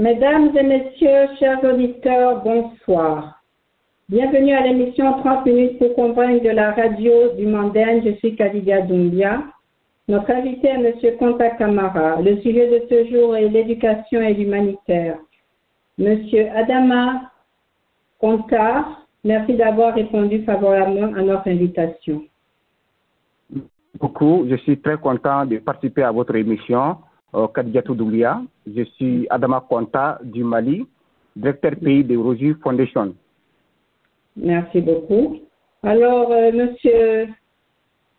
Mesdames et messieurs, chers auditeurs, bonsoir. Bienvenue à l'émission 30 minutes pour convaincre de la radio du Mandaine. Je suis Kadidia Doumbia. Notre invité est M. Conta Kamara. Le sujet de ce jour est l'éducation et l'humanitaire. Monsieur Adama Conta, merci d'avoir répondu favorablement à notre invitation. Beaucoup. Je suis très content de participer à votre émission, euh. Je suis Adama Conta du Mali, directeur pays de Roger Foundation. Merci beaucoup. Alors, euh, Monsieur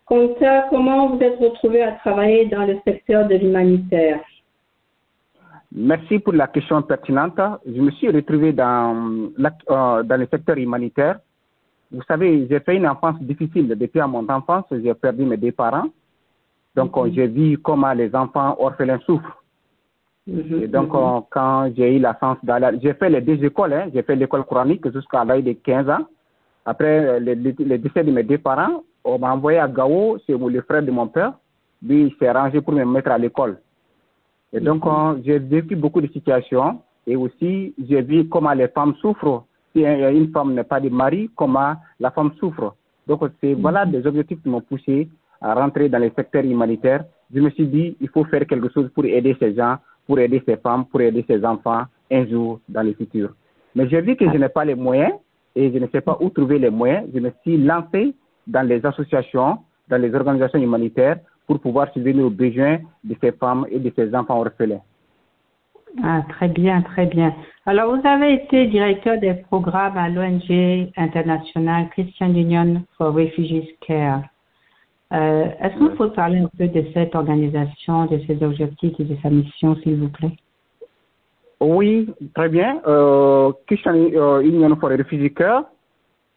Conta, comment vous êtes retrouvé à travailler dans le secteur de l'humanitaire? Merci pour la question pertinente. Je me suis retrouvé dans, euh, dans le secteur humanitaire. Vous savez, j'ai fait une enfance difficile. Depuis à mon enfance, j'ai perdu mes deux parents. Donc, Mhm. j'ai vu comment les enfants orphelins souffrent. Mhm, Et donc, mhm. quand j'ai eu la chance d'aller, j'ai fait les deux écoles, hein. j'ai fait l'école coranique jusqu'à l'âge de 15 ans. Après euh, le, décès de mes deux parents, on m'a envoyé à Gao, c'est le frère de mon père. Lui, il s'est rangé pour me mettre à l'école. Et donc, j'ai vécu beaucoup de situations et aussi, j'ai vu comment les femmes souffrent. Si un- une femme n'est pas de mari, comment la femme souffre. Donc, c'est voilà des objectifs qui m'ont poussé à rentrer dans le secteur humanitaire. Je me suis dit, il faut faire quelque chose pour aider ces gens, pour aider ces femmes, pour aider ces enfants un jour dans le futur. Mais j'ai vu que je n'ai pas les moyens et je ne sais pas où trouver les moyens. Je me suis lancé dans les associations, dans les organisations humanitaires pour pouvoir subvenir aux besoins de ces femmes et de ces enfants orphelins. Ah, très bien, très bien. Alors, vous avez été directeur des programmes à l'ONG internationale Christian Union for Refugees Care. Euh, Est-ce vous pouvez parler un peu de cette organisation, de ses objectifs et de sa mission, s'il vous plaît? Oui, très bien. Euh, Christian euh, Union for Refugee Care,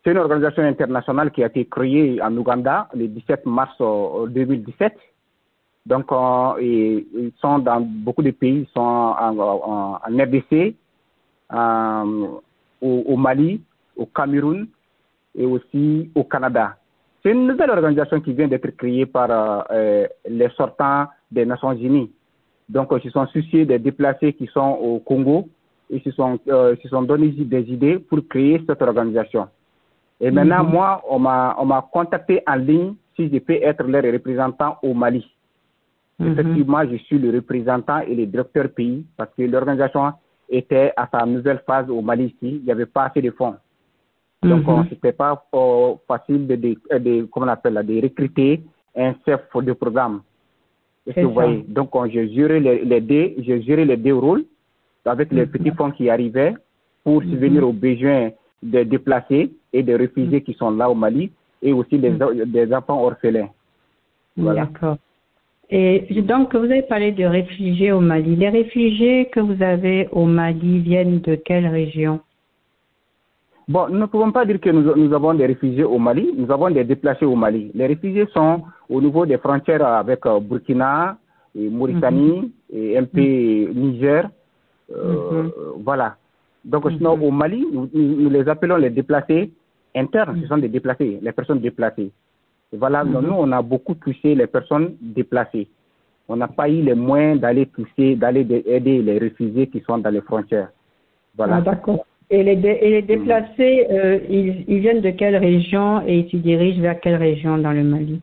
c'est une organisation internationale qui a été créée en Ouganda le 17 mars euh, 2017. Donc, euh, et- ils sont dans beaucoup de pays, ils sont en, en, en RDC, euh, au, au Mali, au Cameroun et aussi au Canada. C'est une nouvelle organisation qui vient d'être créée par euh, euh, les sortants des Nations Unies. Donc, euh, ils se sont souciés des déplacés qui sont au Congo et ils se sont, euh, ils se sont donné des idées pour créer cette organisation. Et maintenant, Mhm. moi, on m'a, on m'a contacté en ligne si je peux être leur représentant au Mali. Mhm. Effectivement, je suis le représentant et le directeur pays parce que l'organisation était à sa nouvelle phase au Mali ici. Il n'y avait pas assez de fonds. Donc, Mhm. euh, c'était pas euh, facile de, de, de- comment on appelle, de recruter un chef de programme. Est-ce que vous voyez? Donc, euh, j'ai géré les, les deux, j'ai les deux rôles avec les Mhm. petits fonds qui arrivaient pour subvenir aux besoins des déplacés et des réfugiés qui sont là au Mali et aussi des, des enfants orphelins. Voilà. D'accord. Et donc, vous avez parlé de réfugiés au Mali. Les réfugiés que vous avez au Mali viennent de quelle région? Bon, nous ne pouvons pas dire que nous, nous avons des réfugiés au Mali, nous avons des déplacés au Mali. Les réfugiés sont au niveau des frontières avec euh, Burkina, et Mauritanie, et un peu Niger. euh, Voilà. Donc, sinon, au Mali, nous, les appelons les déplacés internes. Ce sont des déplacés, les personnes déplacées. Et voilà, nous, on a beaucoup touché les personnes déplacées. On n'a pas eu les moyens d'aller toucher, d'aller de- aider les réfugiés qui sont dans les frontières. Voilà. Ah, d'accord. Et les, dé- et les déplacés, euh, ils, ils viennent de quelle région et ils se dirigent vers quelle région dans le Mali?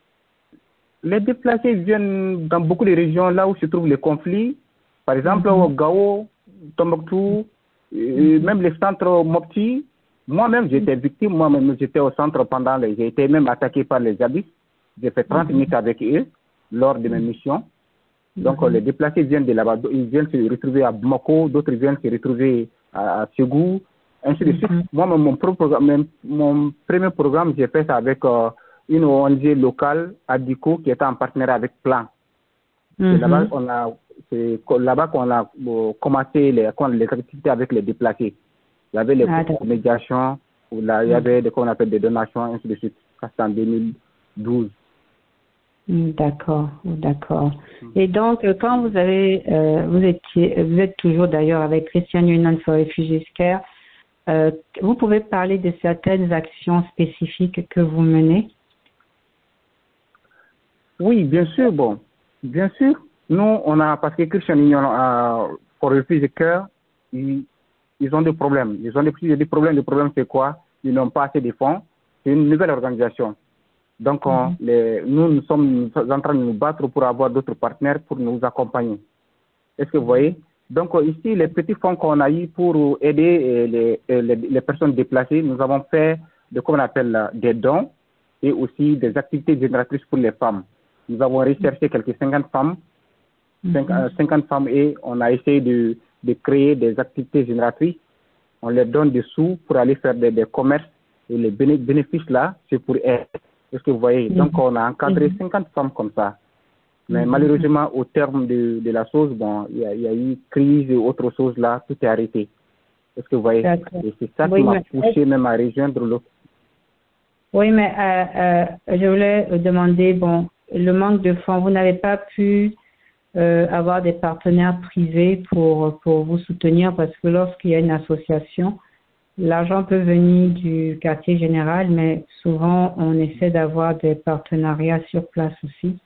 Les déplacés viennent dans beaucoup de régions là où se trouvent les conflits. Par exemple, au Gao, Tombouctou, et même les centres Mopti. Moi-même, j'étais victime. Moi-même, j'étais au centre pendant les. J'ai été même attaqué par les habits. J'ai fait 30 minutes avec eux lors de mes missions. Donc, les déplacés viennent de là-bas. Ils viennent se retrouver à Bamako, d'autres viennent se retrouver à, à Ségou, ainsi de suite. Moi, mon, mon propre programme- même mon premier programme, j'ai fait ça avec euh, une ONG locale, Adico, qui était en partenariat avec Plan. C'est Mhm. là-bas qu'on a, là-bas qu'on a euh, commencé les, les activités avec les déplacés. Il y avait les Ah, de médiation, où là, il y avait des, qu'on appelle des donations, ainsi de suite. Ça, c'était en 2012. Mm, D'accord, d'accord. Et donc, euh, quand vous avez, euh, vous étiez, vous êtes toujours d'ailleurs avec Christian Union for Refugees Care, euh, vous pouvez parler de certaines actions spécifiques que vous menez? Oui, bien sûr, bon. Bien sûr. Nous, on a, parce que Christian Union euh, for Refugee Care, ils, ils ont des problèmes. Ils ont des, des problèmes. Le problème, c'est quoi? Ils n'ont pas assez de fonds. C'est une nouvelle organisation. Donc, on, les, nous, nous sommes en train de nous battre pour avoir d'autres partenaires pour nous accompagner. Est-ce que vous voyez? Donc, ici, les petits fonds qu'on a eu pour aider les, les, les, personnes déplacées, nous avons fait de qu'on appelle des dons et aussi des activités génératrices pour les femmes. Nous avons recherché quelques 50 femmes, 50 femmes et on a essayé de, de créer des activités génératrices. On leur donne des sous pour aller faire des, des commerces et les bénéfices là, c'est pour elles. Est-ce que vous voyez? Donc, on a encadré 50 femmes comme ça. Mais malheureusement, au terme de, de la chose, bon, il y, a, y, a eu crise et autre chose là, tout est arrêté. Est-ce que vous voyez? Et c'est ça qui m'a poussé même à rejoindre l'autre. Oui, mais euh, euh, je voulais demander, bon, le manque de fonds, vous n'avez pas pu euh, avoir des partenaires privés pour, pour vous soutenir parce que lorsqu'il y a une association, l'argent peut venir du quartier général, mais souvent on essaie d'avoir des partenariats sur place aussi.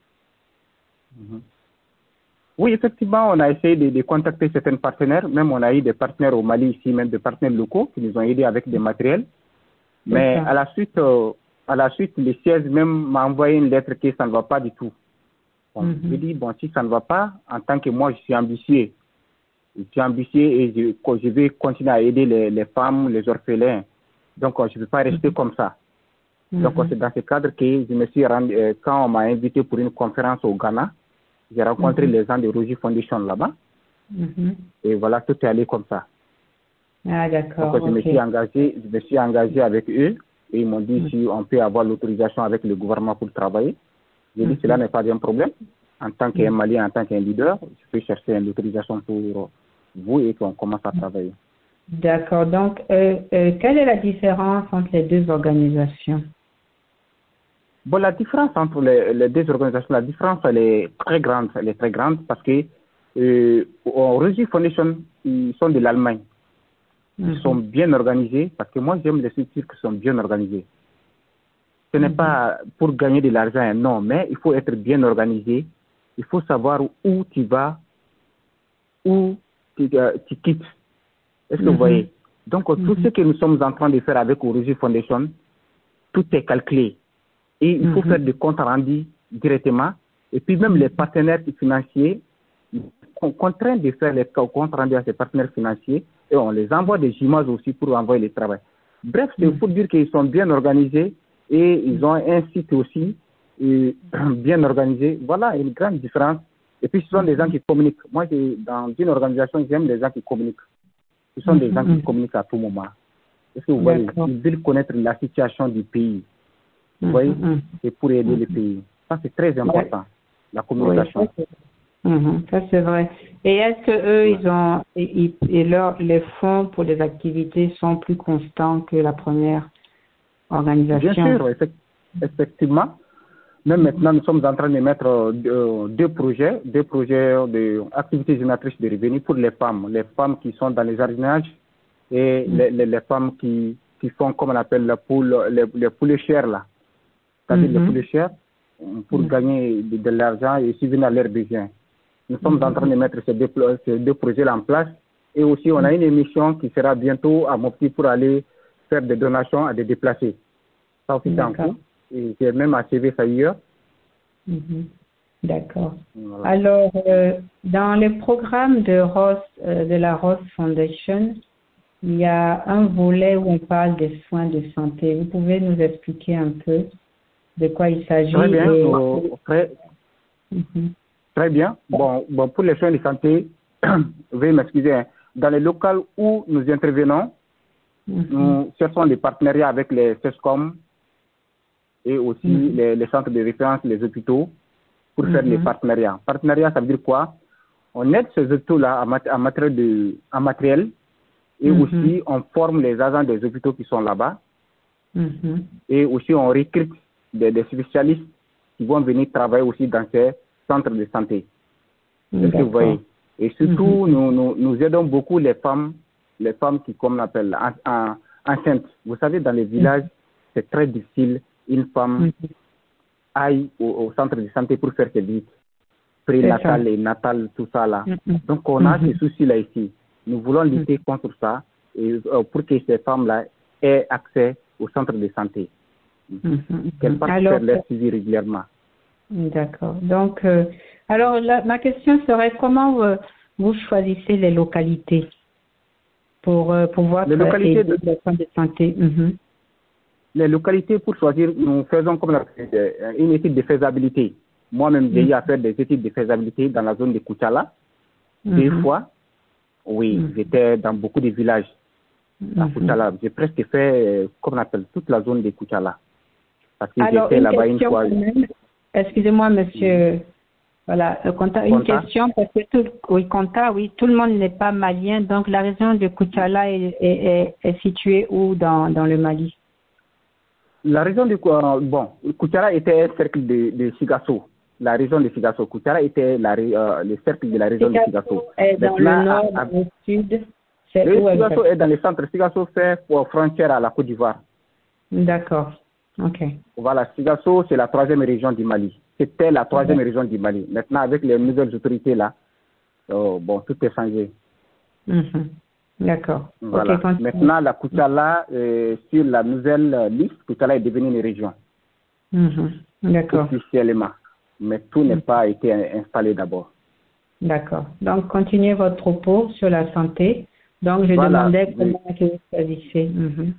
Oui, effectivement, on a essayé de, de, contacter certains partenaires. Même on a eu des partenaires au Mali ici, même des partenaires locaux qui nous ont aidés avec des matériels. Mais à la suite, euh, à la suite, le siège même m'a envoyé une lettre que ça ne va pas du tout. Bon, Mhm. Je dis, bon, si ça ne va pas, en tant que moi, je suis ambitieux. Je suis ambitieux et je, vais continuer à aider les, les femmes, les orphelins. Donc, euh, je ne peux pas rester comme ça. Donc, Mhm. c'est dans ce cadre que je me suis rendu, euh, quand on m'a invité pour une conférence au Ghana, j'ai rencontré Mhm. les gens de Roger Foundation là-bas. Mhm. Et voilà, tout est allé comme ça. Ah, d'accord. Donc, je me suis engagé, je me suis engagé avec eux et ils m'ont dit Mhm. si on peut avoir l'autorisation avec le gouvernement pour travailler. J'ai dit cela n'est pas un problème. En tant qu'un. Malien, en tant qu'un leader, je peux chercher une autorisation pour vous et qu'on commence à travailler. D'accord. Donc, euh, euh, quelle est la différence entre les deux organisations? Bon, la différence entre les, les deux organisations, la différence, elle est très grande. Elle est très grande parce que euh, Foundation, ils sont de l'Allemagne. Ils Mhm. sont bien organisés parce que moi, j'aime les structures qui sont bien organisées. Ce n'est Mhm. pas pour gagner de l'argent, non, mais il faut être bien organisé. Il faut savoir où tu vas, où tu, euh, tu quittes. Est-ce que Mhm. vous voyez? Donc, tout Mhm. ce que nous sommes en train de faire avec Origi Foundation, tout est calculé. Et il faut Mhm. faire des comptes rendus directement. Et puis même les partenaires financiers, on contraint de faire les comptes rendus à ces partenaires financiers et on les envoie des images aussi pour envoyer le travail. Bref, c'est Mhm. pour dire qu'ils sont bien organisés et ils ont un site aussi bien organisé. Voilà une grande différence. Et puis ce sont des gens qui communiquent. Moi, dans une organisation, j'aime les gens qui communiquent. Ce sont des gens Mhm. qui communiquent à tout moment. Est-ce que vous voyez? Ils veulent connaître la situation du pays. Vous Mhm. voyez Mhm. C'est pour aider le pays. Ça, c'est très important, la communication. Ça, c'est- vrai. Et est-ce que eux, ils ont et, et- leur, les fonds pour les activités sont plus constants que la première organisation? Bien sûr, effect- effectivement. Même maintenant, nous sommes en train de mettre deux, deux projets, deux projets d'activités génératrices de revenus pour les femmes, les femmes qui sont dans les jardinages et les, les, les femmes qui, qui font, comme on appelle, la poule, les, les poulets chers, là. C'est-à-dire Mhm. les chers, euh, pour Mhm. gagner de, de l'argent et subvenir à leurs besoins. Nous sommes en train de mettre ces deux, pla- ces deux projets-là en place. Et aussi, on a une émission qui sera bientôt à Mopti pour aller faire des donations à des déplacés. Ça aussi, c'est en cours. Et j'ai même achevé ça hier. Mhm. D'accord. Voilà. Alors, euh, dans les programmes de euh, de la Ross Foundation, il y a un volet où on parle des soins de santé. Vous pouvez nous expliquer un peu? De quoi il s'agit Très bien. et- très, Mhm. très bien. Bon, bon, pour les soins de santé, veuillez m'excuser. hein. Dans les locales où nous intervenons, Mhm. nous cherchons des partenariats avec les CESCOM et aussi Mhm. les, les centres de référence, les hôpitaux, pour faire Mhm. les partenariats. Partenariat, ça veut dire quoi? On aide ces hôpitaux-là en, mat- en matériel, de, en matériel et Mhm. aussi on forme les agents des hôpitaux qui sont là-bas Mhm. et aussi on recrute des, des spécialistes qui vont venir travailler aussi dans ces centres de santé. Que vous voyez Et surtout, Mhm. nous, nous, nous aidons beaucoup les femmes, les femmes qui, comme on appelle, en, en- enceintes. Vous savez, dans les villages, c'est très difficile. Une femme Mhm. aille au, au centre de santé pour faire ses visites prénatales et natales, tout ça là. Mhm. Donc, on a Mhm. ces soucis-là ici. Nous voulons lutter contre ça et, pour que ces femmes-là aient accès au centre de santé. Qu'elles passent faire leur suivi régulièrement. D'accord. Donc, alors ma question serait comment vous choisissez les localités pour pouvoir les localités de... de santé? Mhm. Les localités pour choisir, nous faisons comme une étude de faisabilité. Moi-même, j'ai eu mhm. à faire des études de faisabilité dans la zone de Kuchala. Deux mhm. fois. Oui, j'étais dans beaucoup de villages à. J'ai presque fait, comme on appelle, toute la zone de Kuchala. Parce que j'étais là-bas une fois. Excusez-moi, monsieur. Voilà, une question parce que tout, oui, oui, tout le monde n'est pas malien, donc la région de Kuchala est, est, est, située où dans, dans le Mali? La région de bon, Kuchala était un cercle de, de Sigasso, la région de Sigasso. Kuchala était la, euh, le cercle de la région de Sigasso. Est dans le nord, dans le sud. C'est où Sigasso est dans le centre. Sigasso fait frontière à la Côte d'Ivoire. D'accord. Ok. Voilà, Sigasso, c'est la troisième région du Mali. C'était la troisième région du Mali. Maintenant, avec les nouvelles autorités là, oh, bon, tout est changé. Mhm. D'accord. Voilà. Maintenant, la Koutala, euh, sur la nouvelle liste, Koutala est devenue une région. Mhm. D'accord. Officiellement. Mais tout n'est pas été installé d'abord. D'accord. Donc, continuez votre propos sur la santé. Donc, je demandais comment vous choisissez. Mhm.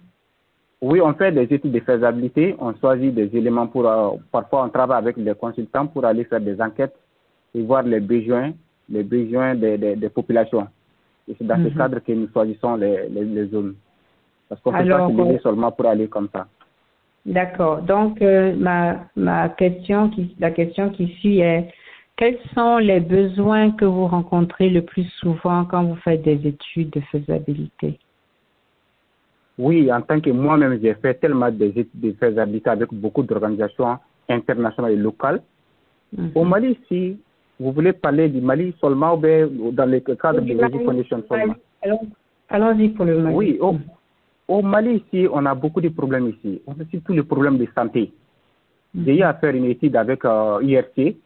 Oui, on fait des études de faisabilité, on choisit des éléments pour, euh, parfois on travaille avec les consultants pour aller faire des enquêtes et voir les besoins, les besoins des, des, populations. Et c'est dans ce mhm. cadre que nous choisissons les, les, zones. Parce qu'on ne peut pas se seulement pour aller comme ça. D'accord. Donc, euh, ma, ma question qui, la question qui suit est, quels sont les besoins que vous rencontrez le plus souvent quand vous faites des études de faisabilité? Oui, en tant que moi-même, j'ai fait tellement d'études de faisabilité avec beaucoup d'organisations internationales et locales. Mhm. Au Mali, si vous voulez parler du Mali seulement ou dans le cadre de la Condition seulement Allons-y pour le Mali. Oui, au, Mali, ici, on a beaucoup de problèmes ici. On a surtout les problèmes de santé. Mhm. J'ai eu à faire une étude avec euh, IRC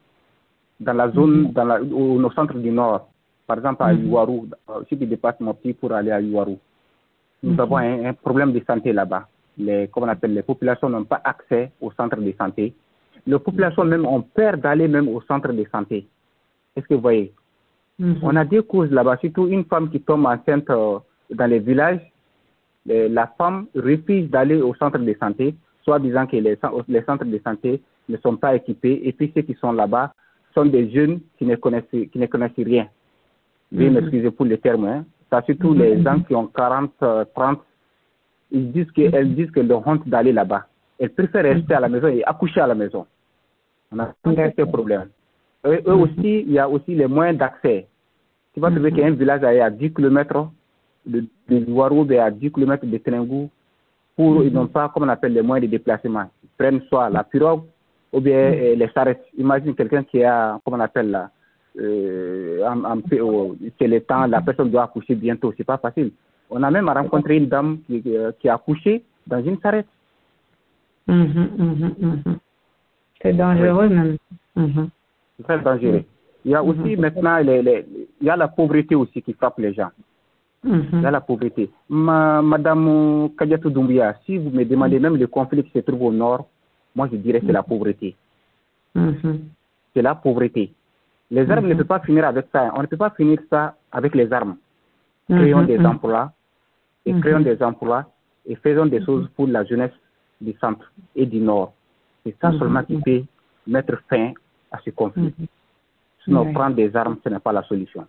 dans la zone, mhm. dans la, au, au, centre du Nord. Par exemple, à Iwaru, euh, si tu dépasses mon petit pour aller à Iwaru. Nous mhm. avons un, problème de santé là-bas. Les, comment on appelle, les populations n'ont pas accès au centre de santé. Les populations même ont peur d'aller même au centre de santé. Est-ce que vous voyez? Mhm. On a deux causes là-bas, surtout une femme qui tombe enceinte euh, dans les villages. la femme refuse d'aller au centre de santé, soit disant que les, les, centres de santé ne sont pas équipés, et puis ceux qui sont là-bas sont des jeunes qui ne connaissent, qui ne connaissent rien. Veuillez mhm. m'excuser pour le terme, hein. Ça, surtout les mhm. gens qui ont 40, 30, euh, ils disent qu'elles disent que leur honte d'aller là-bas. Elles préfèrent rester à la maison et accoucher à la maison. On a tous ces problèmes. Eux, mhm. aussi, il y a aussi les moyens d'accès. Tu vas trouver mhm. qu'un village est à 10 km de, de Ouarou à 10 km de Tenengou pour, ils n'ont pas, comme on appelle, les moyens de déplacement. Ils prennent soit la pirogue ou bien euh, les charrettes. Imagine quelqu'un qui a, comme on appelle là, euh, c'est le temps, la personne doit accoucher bientôt, c'est pas facile. On a même rencontré une dame qui, euh, qui a accouché dans une charrette. Mhm, mhm, mhm. C'est dangereux même. C'est très dangereux. Il y a aussi maintenant, les, les, il y a la pauvreté aussi qui frappe les gens. Il y a la pauvreté. Ma, Madame Kadiatou Doumbia, si vous me demandez même le conflit qui se trouve au nord, moi je dirais que c'est la pauvreté. C'est la pauvreté. Les armes ne mhm. peuvent pas finir avec ça. On ne peut pas finir ça avec les armes. Créons mhm, des mhm. emplois et créons des emplois et faisons des choses pour la jeunesse du centre et du nord. C'est ça seulement qui peut mettre fin à ce conflit. Sinon, prendre des armes, ce n'est pas la solution.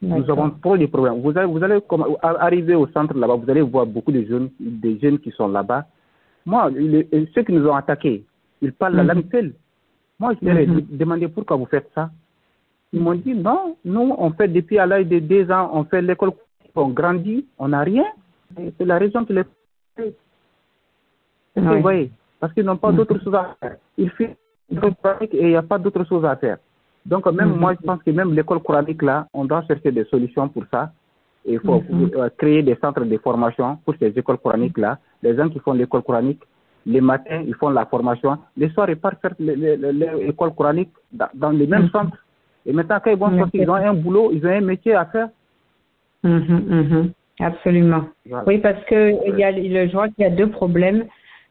Nous avons trop de problèmes. Vous allez, vous allez arriver au centre là-bas, vous allez voir beaucoup de jeunes, des jeunes qui sont là-bas. Moi, ceux qui nous ont attaqués, ils parlent la langue seule. Moi, je leur ai mhm. demandé pourquoi vous faites ça. Ils m'ont dit non, nous, on fait depuis à l'âge de deux ans, on fait l'école, on grandit, on n'a rien. C'est la raison qui les fait. Vous voyez Parce qu'ils n'ont pas mhm. d'autres choses à faire. Ils font et il n'y a pas d'autres choses à faire. Donc, même mhm. moi, je pense que même l'école coranique, là, on doit chercher des solutions pour ça. Il faut euh, créer des centres de formation pour ces écoles coraniques, là. Les gens qui font l'école coranique, les matins, ils font la formation. Les soirs, ils partent faire l'école coranique dans, les mêmes mm. centres. Et maintenant, quand ils vont sortir, ils ont un boulot, ils ont un métier à faire. Mhm, mhm. Absolument. Oui, parce que il y a, je vois qu'il y a deux problèmes.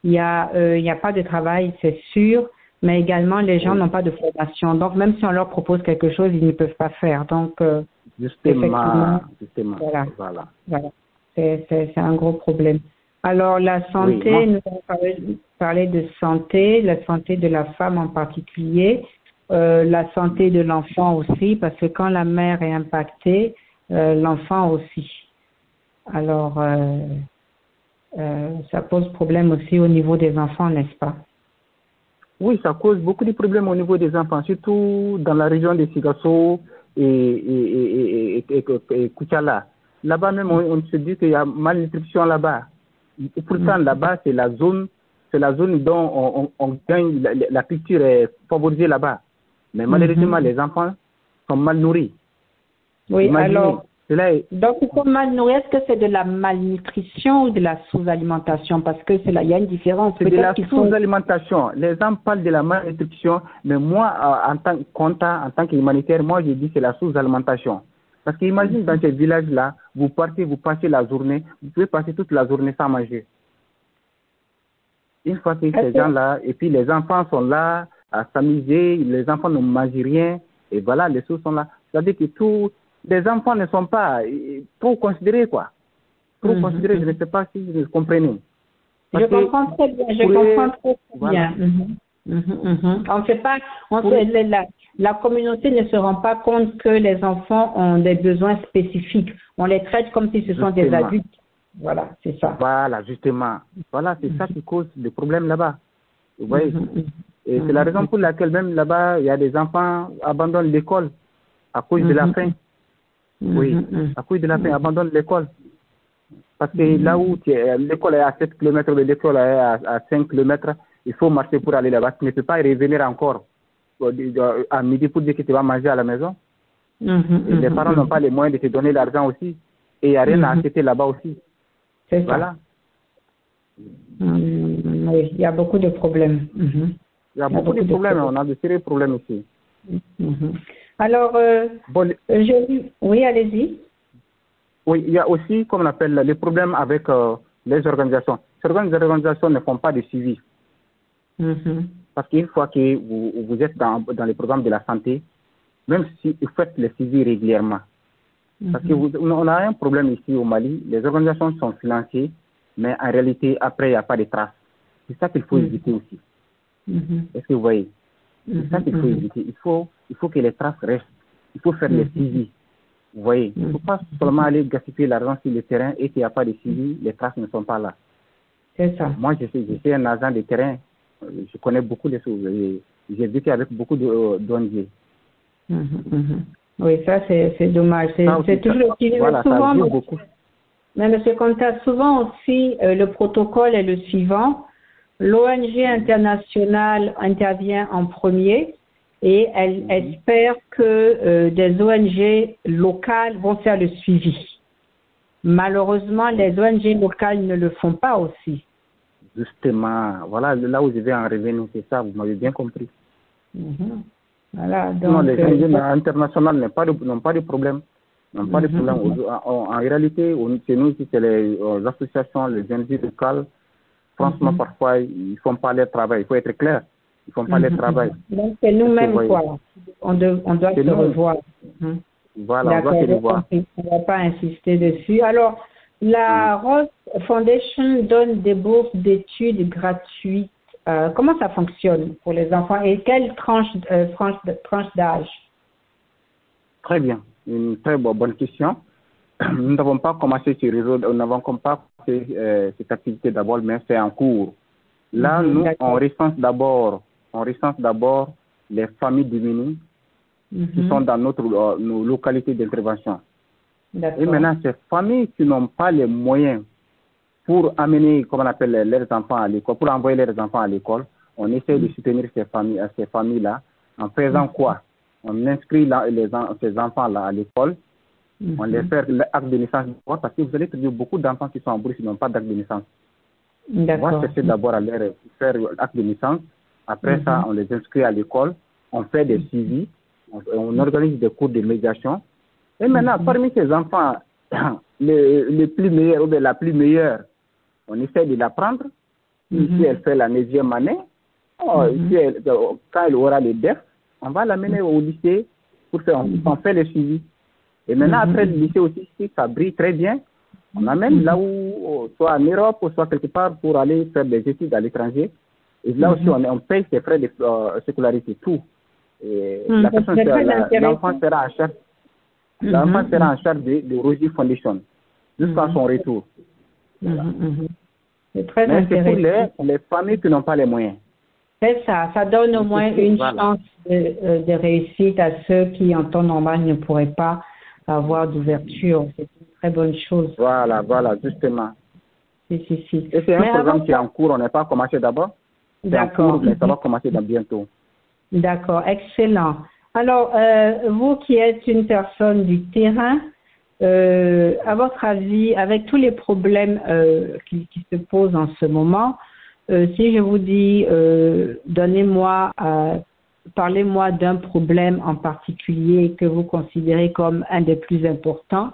Il y a, euh, n'y a pas de travail, c'est sûr, mais également les gens n'ont pas de formation. Donc même si on leur propose quelque chose, ils ne peuvent pas faire. Donc euh, justement, justement, voilà, voilà. C'est un gros problème. Alors la santé, nous avons parlé, de santé, la santé de la femme en particulier, euh, la santé de l'enfant aussi, parce que quand la mère est impactée, euh, l'enfant aussi. Alors, euh, ça pose problème aussi au niveau des enfants, n'est-ce pas? Oui, ça cause beaucoup de problèmes au niveau des enfants, surtout dans la région de Sigasso et, et, et, et, Kuchala. Là-bas même, on, se dit qu'il y a malnutrition là-bas. Pourtant, là-bas, c'est la zone, c'est la zone dont on, on, gagne, la, culture est favorisée là-bas. Mais mm-hmm. malheureusement, les enfants sont mal nourris. Oui, alors, donc, mal nourrir. Est-ce que c'est de la malnutrition ou de la sous-alimentation? Parce que là, il y a une différence. C'est de la sous-alimentation. Les gens parlent de la malnutrition, mais moi, euh, en tant que en tant qu'humanitaire, moi, je dis c'est la sous-alimentation. Parce qu'imagine dans ces villages-là, vous partez, vous passez la journée, vous pouvez passer toute la journée sans manger. Une fois que ces gens-là, et puis les enfants sont là à s'amuser, les enfants ne mangent rien, et voilà, les sous sont là. C'est-à-dire que tout, les enfants ne sont pas trop considérés, quoi. Trop mhm. considérés, je ne sais pas si vous comprenez. je comprends très bien, je comprends très, bien. Mhm. Mhm, on fait pas, on la, la, communauté ne se rend pas compte que les enfants ont des besoins spécifiques. On les traite comme si ce sont des adultes. Voilà, c'est ça. Voilà, justement. Voilà, c'est ça qui cause des problèmes là-bas. Vous voyez? Et c'est la raison pour laquelle même là-bas, il y a des enfants qui abandonnent l'école à cause de la faim. Oui, mm, mm, mm. à cause de la faim, abandonne l'école. Parce que là où l'école est à 7 km, l'école est à, à 5 km, il faut marcher pour aller là-bas. Tu ne peux pas revenir encore euh, à midi pour dire que tu vas manger à la maison. les parents n'ont pas les moyens de te donner l'argent aussi. Et il n'y a rien à acheter là-bas aussi. C'est voilà. oui, il y a beaucoup de problèmes. Il y a beaucoup, de, problèmes. On a de sérieux problèmes ici. Alors, euh, euh oui, allez-y. Oui, il y a aussi, comme on appelle, les problèmes avec euh, les organisations. Certaines organisations ne font pas de suivi. Parce qu'une fois que vous, vous êtes dans, dans les programmes de la santé, même si vous faites le suivi régulièrement, parce que mm-hmm. vous, on a un problème ici au Mali, les organisations sont financées, mais en réalité, après, il n'y a pas de traces. C'est ça qu'il faut mm-hmm. éviter aussi. Est-ce que vous voyez? C'est ça qu'il faut éviter. Il faut il faut que les traces restent. Il faut faire les mhm. suivis. Vous voyez, il ne faut pas seulement aller gaspiller l'argent sur le terrain et qu'il n'y a pas de suivi, les traces ne sont pas là. C'est ça. Moi, je suis, je suis un agent de terrain. Je connais beaucoup de choses. J'ai vécu avec beaucoup d'ONG. Mhm, mhm. Oui, ça, c'est dommage. C'est toujours voilà, souvent. beaucoup. Mais M. Conta, souvent aussi, euh, le protocole est le suivant. L'ONG internationale intervient en premier et elle mhm. espère que euh, des ONG locales vont faire le suivi. Malheureusement, les ONG locales ne le font pas aussi. Justement, voilà là où je vais en revenir, c'est ça, vous m'avez bien compris. Mhm. Voilà, donc, non, les euh, internationales n'ont pas, de, pas de problème. N'ont pas de mhm. problème. En, réalité, chez nous, c'est les, euh, associations, les ONG locales. Franchement, parfois, ils ne font pas leur travail. Il faut être clair. Ils font pas le mhm. travail. Donc c'est nous-mêmes quoi. On, on doit se revoir. Mhm. Voilà, on doit se revoir. On ne va pas insister dessus. Alors, la Rose Foundation donne des bourses d'études gratuites. Euh, comment ça fonctionne pour les enfants et quelle tranche, euh, tranche, d'âge? Très bien, une très bonne question. Nous n'avons pas commencé ce réseau, nous n'avons pas commencé euh, cette activité d'abord, mais c'est en cours. Là, mhm, nous, on recense d'abord on recense d'abord les familles diminuées qui mhm. sont dans notre, nos localités d'intervention. Et maintenant, ces familles qui n'ont pas les moyens pour amener, comme on appelle, leurs enfants à l'école, pour envoyer leurs enfants à l'école, on essaie de mhm. soutenir ces familles, ces familles-là en faisant mhm. quoi? On inscrit les, ces enfants-là à l'école, on les fait l'acte de naissance, parce que vous allez trouver beaucoup d'enfants qui sont en Bruxelles qui n'ont pas d'acte de naissance. On va chercher d'abord à leur faire l'acte de naissance, après ça, mhm. on les inscrit à l'école, on fait des suivis, on, organise des cours de médiation. Et maintenant, mhm. parmi ces enfants le, le plus meilleur ou bien la plus meilleure, on essaie de l'apprendre. Mhm. Si elle fait la neuvième année, oh, Mhm. si elle- quand elle aura les DEF, on va l'amener au lycée pour faire, Mhm. on fait le suivi. Et maintenant, Mhm. après le lycée aussi, si ça brille très bien, on amène là où, euh, soit en Europe, ou soit quelque part pour aller faire des études à l'étranger. Et là aussi, Mhm. on, on paye ses frais de euh, scolarité, tout. Et Mhm. la personne, la- l'enfant sera en charge, l'enfant Mhm. sera en charge de, de Rosie Foundation jusqu'à Mhm. son retour. C'est très Mais c'est pour les, les familles qui n'ont pas les moyens. C'est ça, ça donne au moins une voilà. chance de, euh, de réussite à ceux qui, en temps normal, ne pourraient pas avoir d'ouverture. C'est une très bonne chose. Voilà, voilà, justement. Si, si, si. Et c'est un Mais programme avant qui est en cours, on n'est pas commencé d'abord. D'accord. mais ça va commencer dans bientôt. D'accord, excellent. Alors, euh, vous qui êtes une personne du terrain, euh, à votre avis, avec tous les problèmes euh, qui, qui se posent en ce moment, si je vous dis, donnez-moi, parlez-moi d'un problème en particulier que vous considérez comme un des plus importants,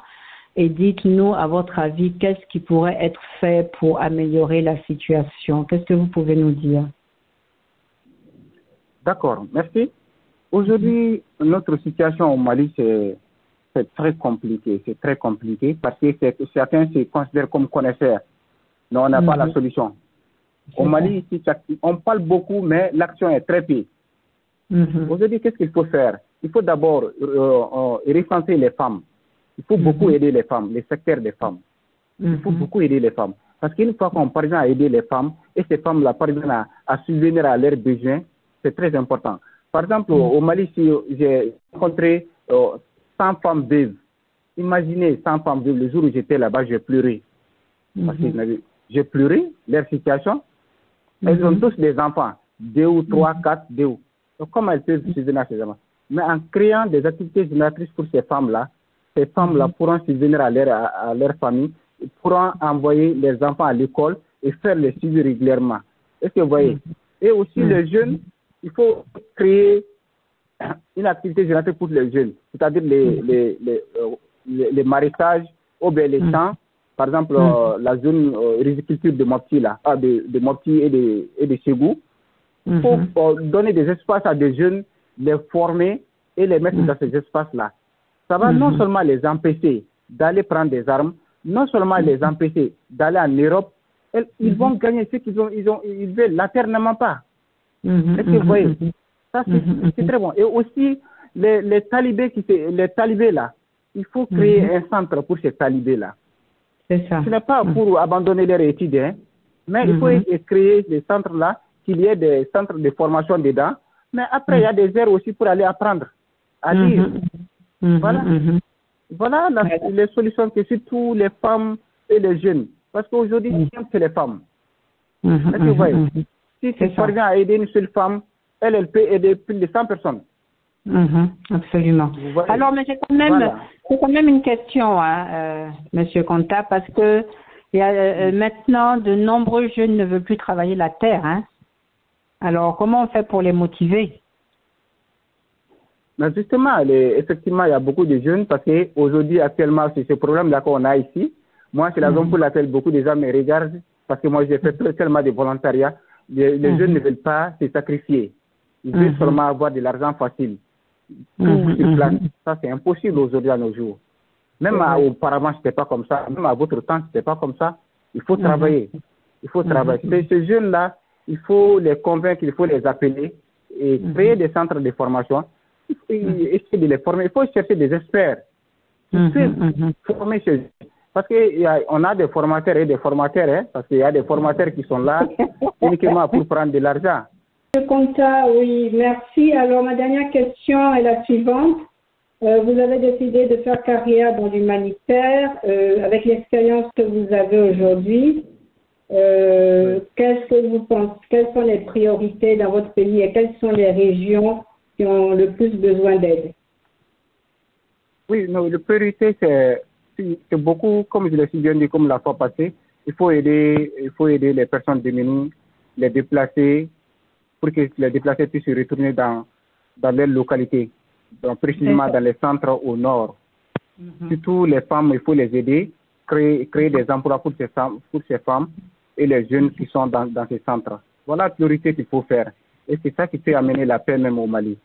et dites-nous, à votre avis, qu'est-ce qui pourrait être fait pour améliorer la situation Qu'est-ce que vous pouvez nous dire? D'accord, merci. Aujourd'hui, notre situation au Mali, c'est très compliqué. C'est très compliqué parce que certains se considèrent comme connaisseurs. Mais on n'a pas la Mhm. solution. Au Mali, ici, on parle beaucoup, mais l'action est très peu. Mhm. Aujourd'hui, qu'est-ce qu'il faut faire? Il faut d'abord euh, euh, recenser les femmes. Il faut beaucoup Mhm. aider les femmes, les secteurs des femmes. Il faut beaucoup aider les femmes. Parce qu'une fois qu'on parvient à aider les femmes, et ces femmes-là parviennent à, à subvenir à leurs besoins, c'est très important. Par exemple, au au Mali, si j'ai rencontré euh, 100 femmes veuves, imaginez 100 femmes veuves, le jour où j'étais là-bas, j'ai pleuré. Parce Mhm. j'avais- j'ai pleuré, leur situation. Elles ont Mhm. tous des enfants, deux ou trois, quatre, deux. ou- Donc, comment elles peuvent subvenir à ces enfants? Mais en créant des activités génératrices pour ces femmes-là, ces femmes-là pourront subvenir à leur, à, à leur famille, pourront envoyer les enfants à l'école et faire les suivi régulièrement. Est-ce que vous voyez? Et aussi les jeunes, il faut créer une activité génératrice pour les jeunes, c'est-à-dire les, les, les, euh, les, les maraîchages ou bien les champs. Par exemple, Mhm. euh, la zone euh, riziculture de Mopti, là, ah, de, de Mopti et de, et de Ségou. Il faut Mhm. euh, donner des espaces à des jeunes, les former et les mettre dans ces espaces-là. Ça va non Mhm. seulement les empêcher d'aller prendre des armes, non seulement les empêcher d'aller en Europe, elles- ils vont gagner ce qu'ils ont, ils ont, ils veulent, laternement pas. Mhm. Est-ce que vous voyez Mhm. Ça, c'est Mhm. très bon. Et aussi, les, les talibés, qui, les talibés là, il faut créer Mhm. un centre pour ces talibés là. C'est ça. Ce n'est pas pour abandonner leurs études, hein, mais il faut Mhm. créer des centres là, qu'il y ait des centres de formation dedans. Mais après, il y a des heures aussi pour aller apprendre à lire. Mhm. Mhm. Voilà. Mhm. Voilà la- les solutions que surtout les femmes et les jeunes. Parce qu'aujourd'hui, Mhm. c'est les femmes. Mhm. Est-ce que vous voyez? Mhm. Si C'est parviens à aider une seule femme, elle, elle peut aider plus de 100 personnes. Mhm. Absolument. Alors, mais j'ai quand même, Voilà. quand même une question, hein, euh, Monsieur Conta, parce que il y a, euh, maintenant de nombreux jeunes ne veulent plus travailler la terre. Hein. Alors, comment on fait pour les motiver? Mais justement, les- effectivement, il y a beaucoup de jeunes parce qu'aujourd'hui, actuellement, c'est ce problème-là qu'on a ici. Moi, c'est la Mhm. raison pour laquelle beaucoup de gens me regardent parce que moi, j'ai fait très- tellement de volontariat. Les, les Mhm. jeunes ne veulent pas se sacrifier. Ils veulent Mhm. seulement avoir de l'argent facile. Tout Mhm, sur place. Ça, c'est impossible aujourd'hui à nos jours. Même à- auparavant, ce n'était pas comme ça. Même à votre temps, ce n'était pas comme ça. Il faut travailler. Il faut travailler. Ces, ces jeunes-là, il faut les convaincre, il faut les appeler et créer des centres de formation. Et essayer de les former. Il faut chercher des experts peuvent mhm. former ces jeunes. Parce qu'on a des formateurs et des formateurs, hein, parce qu'il y a des formateurs qui sont là uniquement pour prendre de l'argent. Conta, oui, merci. Alors, ma dernière question est la suivante. Euh, vous avez décidé de faire carrière dans l'humanitaire. Euh, avec l'expérience que vous avez aujourd'hui, euh, qu'est-ce que vous pensez, quelles sont les priorités dans votre pays et quelles sont les régions qui ont le plus besoin d'aide? Oui, non, la priorité, c'est c'est beaucoup, comme je l'ai si bien dit, comme la fois passée, il faut aider, il faut aider les personnes démunies, les déplacés, pour que les déplacés puissent se retourner dans, dans leur localité, donc précisément dans les centres au nord. Mhm. Surtout les femmes, il faut les aider, créer, créer des emplois pour ces, femmes, pour ces femmes et les jeunes qui sont dans, dans ces centres. Voilà la priorité qu'il faut faire. Et c'est ça qui peut amener la paix même au Mali.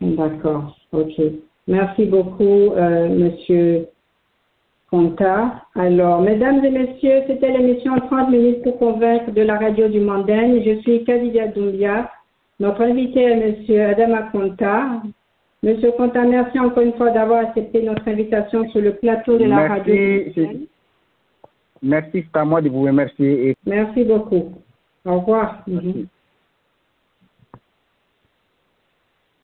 D'accord, ok. Merci beaucoup, euh, Monsieur Conta. Alors, mesdames et messieurs, c'était l'émission 30 minutes pour convaincre de la radio du Mandaine. Je suis Kadidia Doumbia. Notre invité est Monsieur Adama Conta. Monsieur Conta, merci encore une fois d'avoir accepté notre invitation sur le plateau de la radio. Du Merci, c'est à moi de vous remercier. Merci beaucoup. Au revoir. Merci.